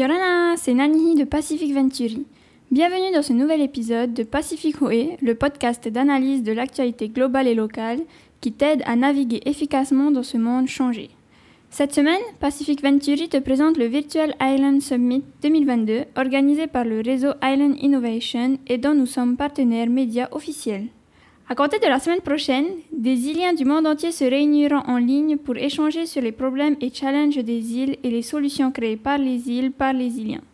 Yorana, c'est Nani de Pacific Venturi. Bienvenue dans ce nouvel épisode de Pacific Way, le podcast d'analyse de l'actualité globale et locale qui t'aide à naviguer efficacement dans ce monde changé. Cette semaine, Pacific Venturi te présente le Virtual Island Summit 2022 organisé par le réseau Island Innovation et dont nous sommes partenaires médias officiels. À compter de la semaine prochaine, des Iliens du monde entier se réuniront en ligne pour échanger sur les problèmes et challenges des îles et les solutions créées par les îles par les Iliens.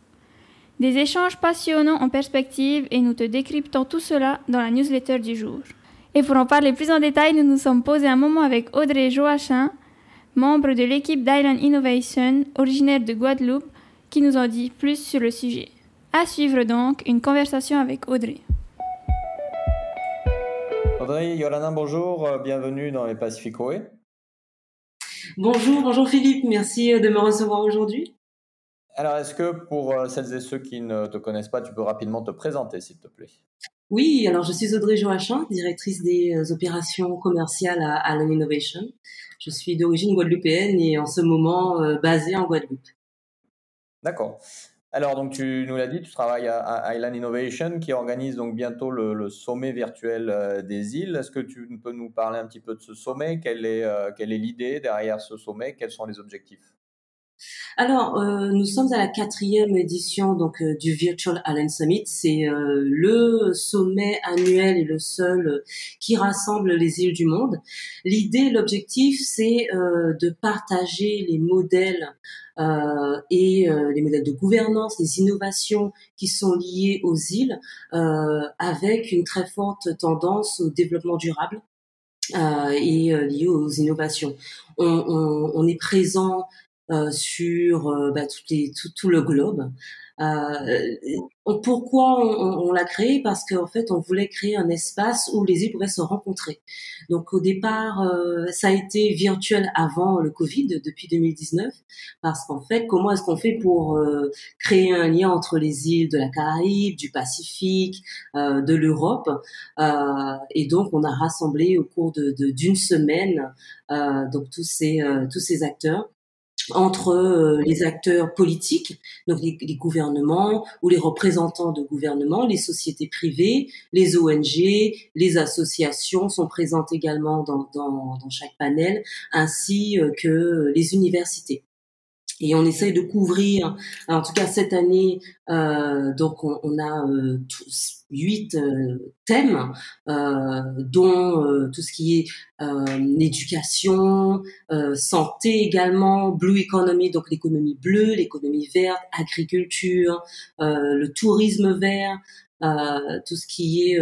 Des échanges passionnants en perspective et nous te décryptons tout cela dans la newsletter du jour. Et pour en parler plus en détail, nous nous sommes posés un moment avec Audrey Joachim, membre de l'équipe d'Island Innovation, originaire de Guadeloupe, qui nous en dit plus sur le sujet. À suivre donc une conversation avec Audrey. Audrey, Yolanda, bonjour, euh, bienvenue dans les Pacificoé. Bonjour, bonjour Philippe, merci euh, de me recevoir aujourd'hui. Alors, est-ce que pour euh, celles et ceux qui ne te connaissent pas, tu peux rapidement te présenter, s'il te plaît? Oui, alors je suis Audrey Joachim, directrice des opérations commerciales à Allen Innovation. Je suis d'origine guadeloupéenne et en ce moment basée en Guadeloupe. D'accord. Alors, donc, tu nous l'as dit, tu travailles à, Island Innovation qui organise donc bientôt le, sommet virtuel euh, des îles. Est-ce que tu peux nous parler un petit peu de ce sommet? Quelle est, euh, quelle est l'idée derrière ce sommet? Quels sont les objectifs? Alors, euh, nous sommes à la quatrième édition donc du Virtual Island Summit. C'est le sommet annuel et le seul qui rassemble les îles du monde. L'idée, l'objectif, c'est de partager les modèles et les modèles de gouvernance, les innovations qui sont liées aux îles, avec une très forte tendance au développement durable. et liées aux innovations. On, on, on est présent euh, sur euh, bah, tout, les, tout, tout, le globe. Euh, pourquoi on, on, l'a créé? Parce qu'en fait, on voulait créer un espace où les îles pourraient se rencontrer. Donc au départ, euh, ça a été virtuel avant le Covid, depuis 2019, parce qu'en fait, comment est-ce qu'on fait pour euh, créer un lien entre les îles de la Caraïbe, du Pacifique, euh, de l'Europe? Et donc, on a rassemblé au cours de d'une semaine donc tous ces tous ces acteurs entre euh, les acteurs politiques, donc les, gouvernements ou les représentants de gouvernements, les sociétés privées, les ONG, les associations sont présentes également dans, dans, chaque panel, ainsi euh, que les universités et on essaye de couvrir, en tout cas cette année, euh, donc on, on a euh, tous, huit euh, thèmes, euh, dont euh, tout ce qui est l'éducation, santé également, blue economy, donc l'économie bleue, l'économie verte, agriculture, le tourisme vert, tout ce qui est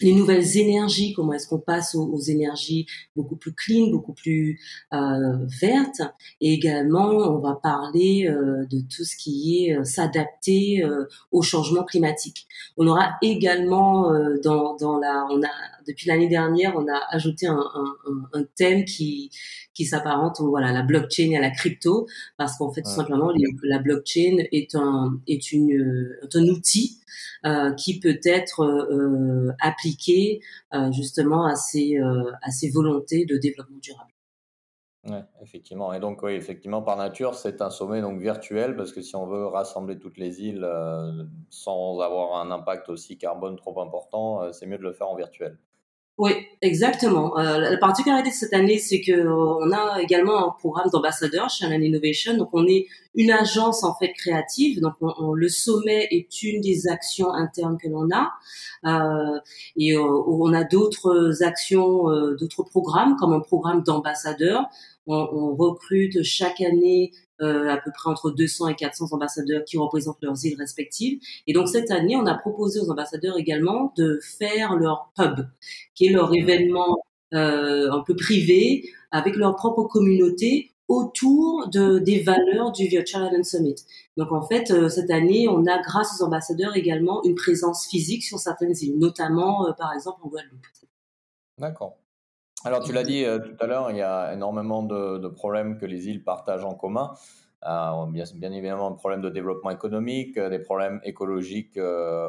les nouvelles énergies, comment est-ce qu'on passe aux, énergies beaucoup plus clean, beaucoup plus euh, vertes, et également on va parler euh, de tout ce qui est euh, s'adapter euh, au changement climatique. On aura également euh, dans, dans la, on a depuis l'année dernière, on a ajouté un, un, un thème qui qui s'apparente voilà la blockchain et à la crypto, parce qu'en fait tout simplement la blockchain est un est une est un outil euh, qui peut être euh, appliqué euh, justement à ces, à ces volontés de développement durable. Ouais, effectivement. Et donc, oui, effectivement, par nature, c'est un sommet donc virtuel parce que si on veut rassembler toutes les îles sans avoir un impact aussi carbone trop important, c'est mieux de le faire en virtuel. Oui, exactement. Euh, la particularité de cette année, c'est que euh, on a également un programme d'ambassadeurs chez Alan Innovation. Donc, on est une agence en fait créative. Donc, on, le sommet est une des actions internes que l'on a, euh, et euh, on a d'autres actions, euh, d'autres programmes comme un programme d'ambassadeurs. On, recrute chaque année euh, à peu près entre 200 et 400 ambassadeurs qui représentent leurs îles respectives. Et donc cette année, on a proposé aux ambassadeurs également de faire leur pub, qui est leur événement euh, un peu privé avec leur propre communauté autour de, des valeurs du Virtual Island Summit. Donc en fait, euh, cette année, on a, grâce aux ambassadeurs également, une présence physique sur certaines îles, notamment par exemple en Guadeloupe. D'accord. Alors, tu l'as dit euh, tout à l'heure, il y a énormément de, problèmes que les îles partagent en commun. Euh, bien, bien, évidemment, un problème de développement économique, euh, des problèmes écologiques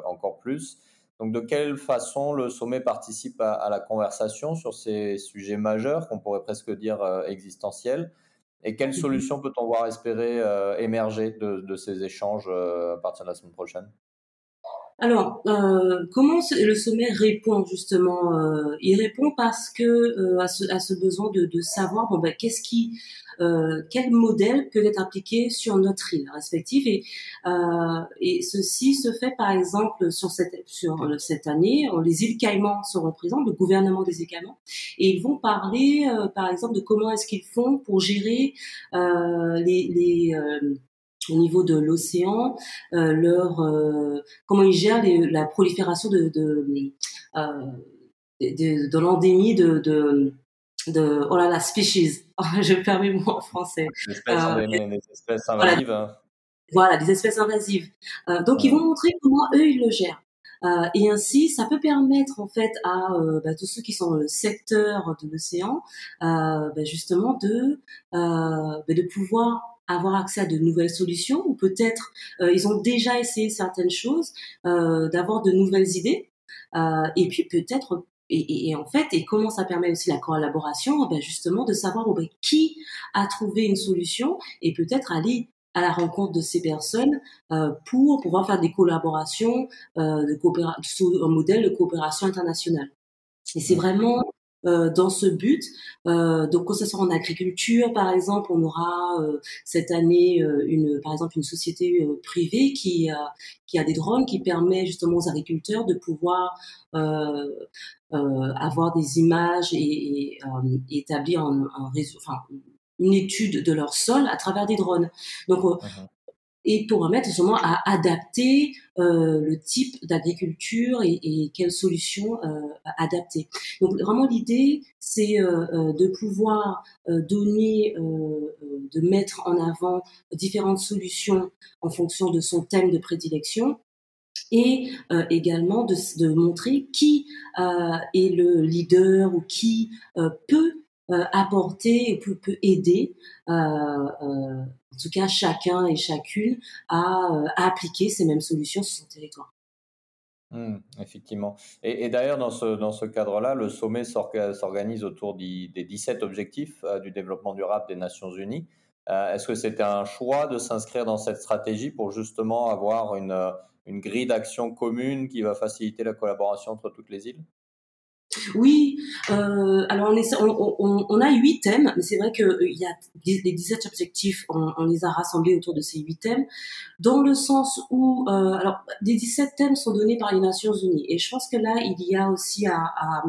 encore plus. Donc, de quelle façon le sommet participe à, la conversation sur ces sujets majeurs qu'on pourrait presque dire existentiels? Et quelles mhm. solutions peut-on voir espérer émerger de, ces échanges à partir de la semaine prochaine? Alors, euh, comment le sommet répond justement Il répond parce que à, ce, besoin de, savoir bon ben qu'est-ce qui euh, quel modèle peut être appliqué sur notre île respective et, euh, ceci se fait par exemple sur cette, sur cette année, les îles Caïmans seront présents, le gouvernement des îles Caïmans, et ils vont parler euh, par exemple de comment est-ce qu'ils font pour gérer les au niveau de l'océan, leur comment ils gèrent la prolifération de de, de, de l'endémie de, de de oh là là species. Je perds mes mots en français. Des espèces, euh, des, espèces invasives. Voilà, voilà des espèces invasives. Euh, donc ils vont montrer comment eux ils le gèrent. Euh, et ainsi ça peut permettre en fait à euh, bah, tous ceux qui sont dans le secteur de l'océan euh, bah, justement de bah, de pouvoir avoir accès à de nouvelles solutions ou peut-être ils ont déjà essayé certaines choses d'avoir de nouvelles idées et puis peut-être et, et, en fait, et comment ça permet aussi la collaboration ben Justement, de savoir ben, qui a trouvé une solution et peut-être aller à la rencontre de ces personnes euh, pour pouvoir faire des collaborations euh, de sous un modèle de coopération internationale. Et c'est mmh. vraiment euh, dans ce but. Euh, donc, quand ce sera en agriculture, par exemple, on aura euh, cette année une, par exemple, une société privée qui qui a des drones qui permet justement aux agriculteurs de pouvoir avoir des images et, établir un, réseau, enfin une étude de leur sol à travers des drones. Donc, mmh et pour remettre justement à adapter euh, le type d'agriculture et, quelles solutions euh, adapter. Donc vraiment l'idée, c'est euh, de pouvoir donner, de mettre en avant différentes solutions en fonction de son thème de prédilection et également de, montrer qui est le leader ou qui peut apporter et peut, peut aider en tout cas chacun et chacune à, euh, appliquer ces mêmes solutions sur son territoire. Mmh, effectivement. Et, d'ailleurs, dans ce, cadre-là, le sommet s'organise autour des, 17 objectifs euh, du développement durable des Nations Unies. Euh, est-ce que c'était un choix de s'inscrire dans cette stratégie pour justement avoir une grille d'action commune qui va faciliter la collaboration entre toutes les îles? Oui, euh, alors on, a huit thèmes, mais c'est vrai qu'il euh, y a les 17 objectifs, on, les a rassemblés autour de ces huit thèmes, dans le sens où, euh, alors, les 17 thèmes sont donnés par les Nations Unies, et je pense que là, il y a aussi à, à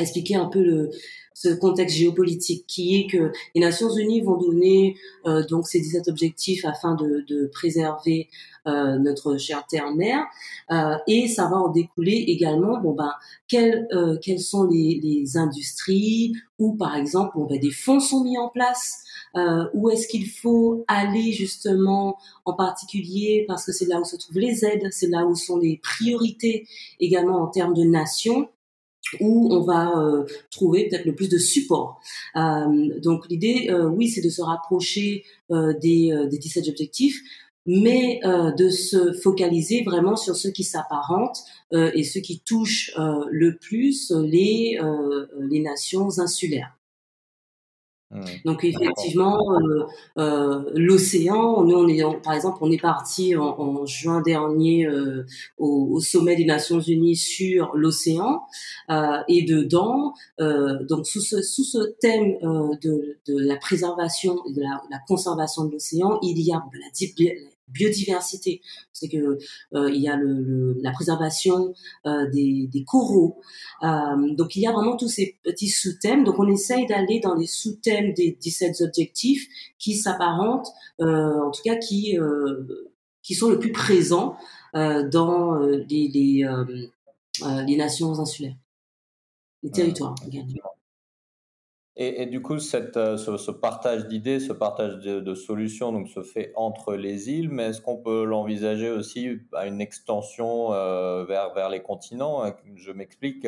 expliquer un peu le, ce contexte géopolitique qui est que les Nations Unies vont donner euh, donc ces 17 objectifs afin de, de préserver euh, notre chère terre-mère. Euh, et ça va en découler également bon ben quelles euh, quelles sont les, les industries où par exemple bon ben des fonds sont mis en place. Euh, où est-ce qu'il faut aller justement en particulier parce que c'est là où se trouvent les aides c'est là où sont les priorités également en termes de nation où on va euh, trouver peut-être le plus de support. Euh, donc l'idée, euh, oui, c'est de se rapprocher des, des 17 objectifs, mais de se focaliser vraiment sur ceux qui s'apparentent et ceux qui touchent le plus les, les nations insulaires. Donc effectivement, euh, euh, l'océan, nous on est, par exemple, on est parti en, juin dernier euh, au, sommet des Nations Unies sur l'océan et dedans, donc sous ce, sous ce thème de, de la préservation et de la, la conservation de l'océan, il y a la, biodiversité. C'est que euh, il y a le, la préservation euh, des, des, coraux. Euh, donc il y a vraiment tous ces petits sous-thèmes. Donc on essaye d'aller dans les sous-thèmes des 17 objectifs qui s'apparentent, en tout cas qui qui sont le plus présents dans les, les, les nations insulaires, les territoires et, du coup, cette, euh, ce, partage d'idées, ce partage de, solutions donc, se fait entre les îles, mais est-ce qu'on peut l'envisager aussi à une extension euh, vers, vers les continents? Je m'explique,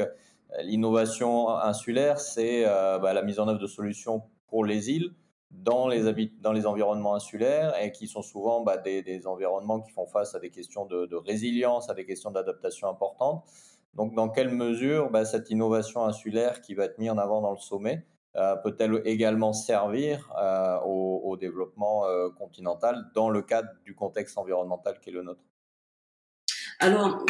l'innovation insulaire, c'est euh, bah, la mise en œuvre de solutions pour les îles dans les, dans les environnements insulaires et qui sont souvent bah, des, environnements qui font face à des questions de, de résilience, à des questions d'adaptation importantes. Donc, dans quelle mesure bah, cette innovation insulaire qui va être mise en avant dans le sommet peut-elle également servir au, développement continental dans le cadre du contexte environnemental qui est le nôtre? Alors,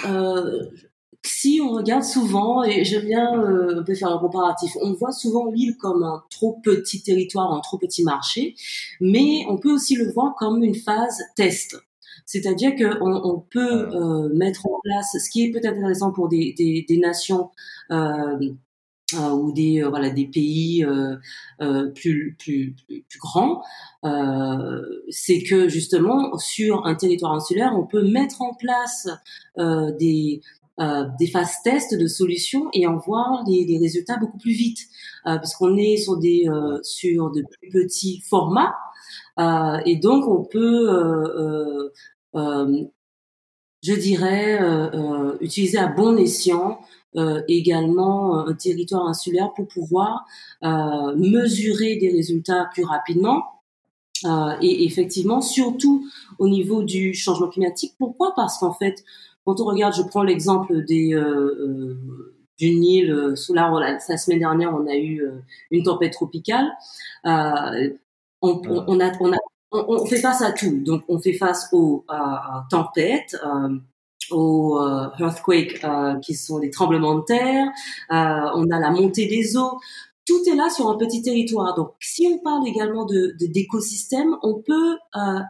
si on regarde souvent, et j'aime bien euh, faire un comparatif, on voit souvent l'île comme un trop petit territoire, un trop petit marché, mais on peut aussi le voir comme une phase test. C'est-à-dire qu'on on peut euh, mettre en place, ce qui est peut-être intéressant pour des, des, des nations euh, euh ou des euh, voilà des pays euh, plus, plus, plus, plus grands, c'est que justement sur un territoire insulaire, on peut mettre en place des euh, des phases tests de solutions et en voir les, résultats beaucoup plus vite, euh, parce qu'on est sur des euh, sur de plus petits formats euh, et donc on peut, je dirais, utiliser à bon escient également un territoire insulaire pour pouvoir mesurer des résultats plus rapidement. et effectivement, surtout au niveau du changement climatique. Pourquoi? Parce qu'en fait, quand on regarde, je prends l'exemple des euh, euh île euh, sous la, la, semaine dernière, on a eu euh, une tempête tropicale. Euh, on, on, a, on, a, on, fait face à tout. Donc, on fait face aux tempêtes, aux earthquakes, qui sont des tremblements de terre. on a la montée des eaux. Tout est là sur un petit territoire. Donc, si on parle également de d'écosystème, on peut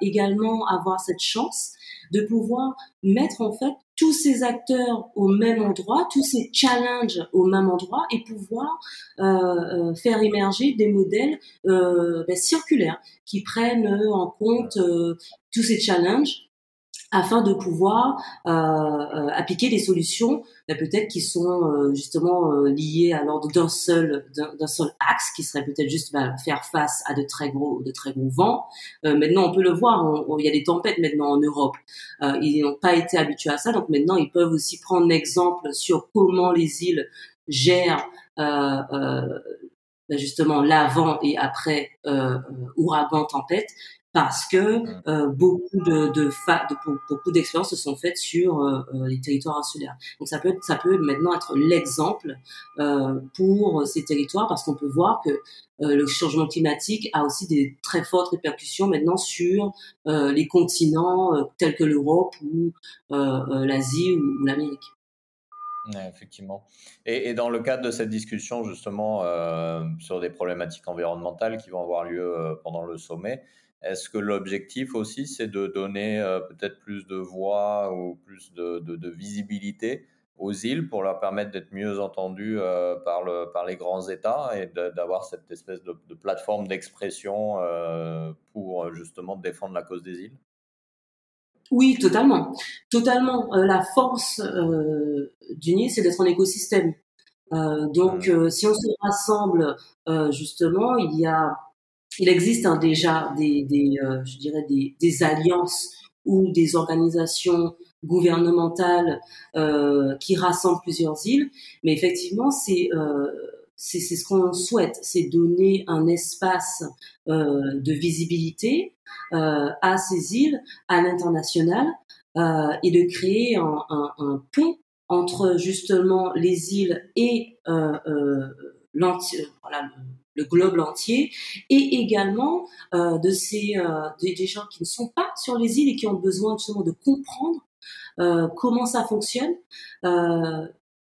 également avoir cette chance de pouvoir mettre en fait tous ces acteurs au même endroit, tous ces challenges au même endroit et pouvoir euh, euh faire émerger des modèles euh, ben, circulaires qui prennent en compte euh, tous ces challenges afin de pouvoir euh, euh, appliquer des solutions bah, peut-être qui sont euh, justement liées à l'ordre d'un seul d'un seul axe qui serait peut-être juste bah, faire face à de très gros de très gros vents. maintenant on peut le voir, il y a des tempêtes maintenant en Europe. ils n'ont pas été habitués à ça, donc maintenant ils peuvent aussi prendre l'exemple sur comment les îles gèrent bah, justement l'avant et après ouragan tempête parce que mmh. euh, beaucoup de, de, de beaucoup d'expériences se sont faites sur euh, euh, les territoires insulaires. Donc ça peut être, ça peut maintenant être l'exemple euh, pour ces territoires parce qu'on peut voir que le changement climatique a aussi des très fortes répercussions maintenant sur les continents tels que l'Europe ou l'Asie ou, l'Amérique. effectivement. Et, et, dans le cadre de cette discussion justement sur des problématiques environnementales qui vont avoir lieu pendant le sommet, est-ce que l'objectif aussi, c'est de donner euh, peut-être plus de voix ou plus de, de, visibilité aux îles pour leur permettre d'être mieux entendues euh, par, le, par les grands États et d'avoir cette espèce de, plateforme d'expression euh, pour justement défendre la cause des îles? Oui, totalement. Totalement. la force d'une île, c'est d'être un écosystème. donc, mmh. si on se rassemble, justement, il y a il existe hein, déjà des, des euh, je dirais des, des, alliances ou des organisations gouvernementales euh, qui rassemblent plusieurs îles, mais effectivement c'est euh, c'est ce qu'on souhaite, c'est donner un espace euh, de visibilité euh, à ces îles, à l'international, euh, et de créer un, un, un, pont entre justement les îles et euh, voilà, le globe entier, et également euh, de ces euh, des, gens qui ne sont pas sur les îles et qui ont besoin justement de comprendre euh, comment ça fonctionne euh,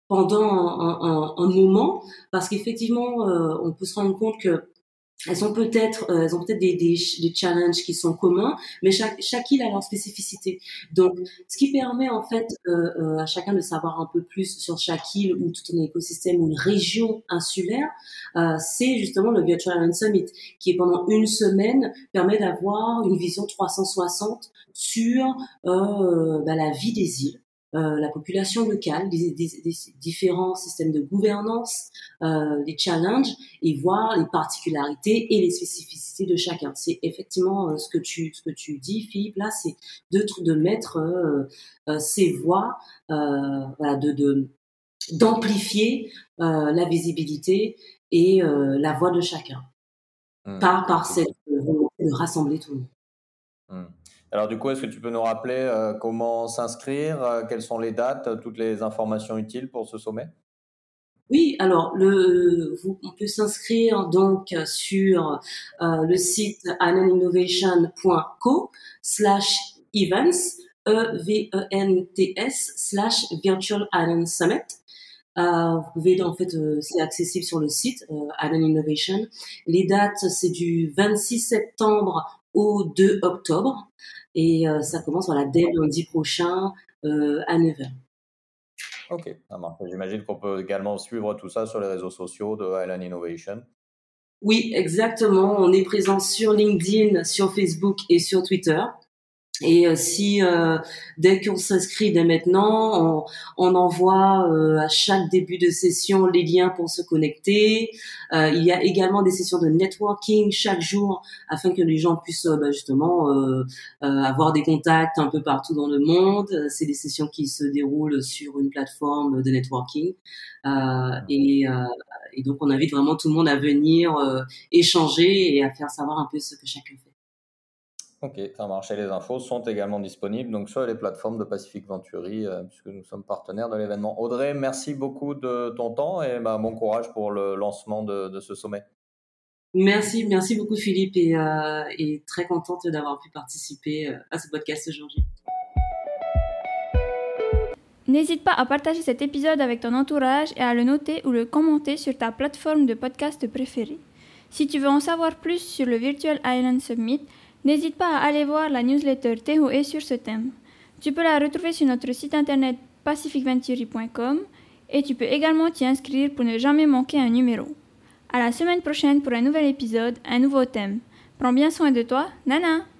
pendant un, un, un, moment, parce qu'effectivement, euh, on peut se rendre compte que elles ont peut-être euh, elles ont peut-être des, des, des, challenges qui sont communs, mais chaque, chaque île a leur spécificité. Donc, ce qui permet en fait euh, euh, à chacun de savoir un peu plus sur chaque île ou tout un écosystème ou une région insulaire, euh, c'est justement le Virtual Island Summit, qui pendant une semaine permet d'avoir une vision 360 sur euh, bah, la vie des îles. Euh, la population locale, des, des, des, différents systèmes de gouvernance, euh, les challenges et voir les particularités et les spécificités de chacun. C'est effectivement euh, ce que tu ce que tu dis, Philippe. Là, c'est de de mettre euh, ces voix, voilà, de, de d'amplifier la visibilité et la voix de chacun mmh. par par cette volonté de rassembler tout le monde. Mmh. Alors du coup, est-ce que tu peux nous rappeler euh, comment s'inscrire, euh, quelles sont les dates, toutes les informations utiles pour ce sommet? Oui, alors on peut s'inscrire donc sur euh, le site islandinnovation.co slash events e v e n t s slash virtual island summit. Euh, vous pouvez en fait, euh, c'est accessible sur le site euh. Les dates, c'est du 26 septembre au 2 octobre et euh, ça commence voilà dès lundi prochain euh, à 9h. Ok, ça marche. J'imagine qu'on peut également suivre tout ça sur les réseaux sociaux de Island Innovation. Oui, exactement. On est présent sur LinkedIn, sur Facebook et sur Twitter. Et euh, si euh, dès qu'on s'inscrit dès maintenant, on, on envoie euh, à chaque début de session les liens pour se connecter. il y a également des sessions de networking chaque jour afin que les gens puissent bah, justement avoir des contacts un peu partout dans le monde. C'est des sessions qui se déroulent sur une plateforme de networking. Et, et, donc on invite vraiment tout le monde à venir échanger et à faire savoir un peu ce que chacun fait. Ok, ça marche. Et les infos sont également disponibles donc sur les plateformes de Pacific Venturi, euh, puisque nous sommes partenaires de l'événement. Audrey, merci beaucoup de ton temps et bah, bon courage pour le lancement de, ce sommet. Merci, merci beaucoup Philippe et, euh, et très contente d'avoir pu participer euh, à ce podcast aujourd'hui. N'hésite pas à partager cet épisode avec ton entourage et à le noter ou le commenter sur ta plateforme de podcast préférée. Si tu veux en savoir plus sur le Virtual Island Summit, N'hésite pas à aller voir la newsletter TOE sur ce thème. Tu peux la retrouver sur notre site internet pacificventuri.com et tu peux également t'y inscrire pour ne jamais manquer un numéro. À la semaine prochaine pour un nouvel épisode, un nouveau thème. Prends bien soin de toi, Nana!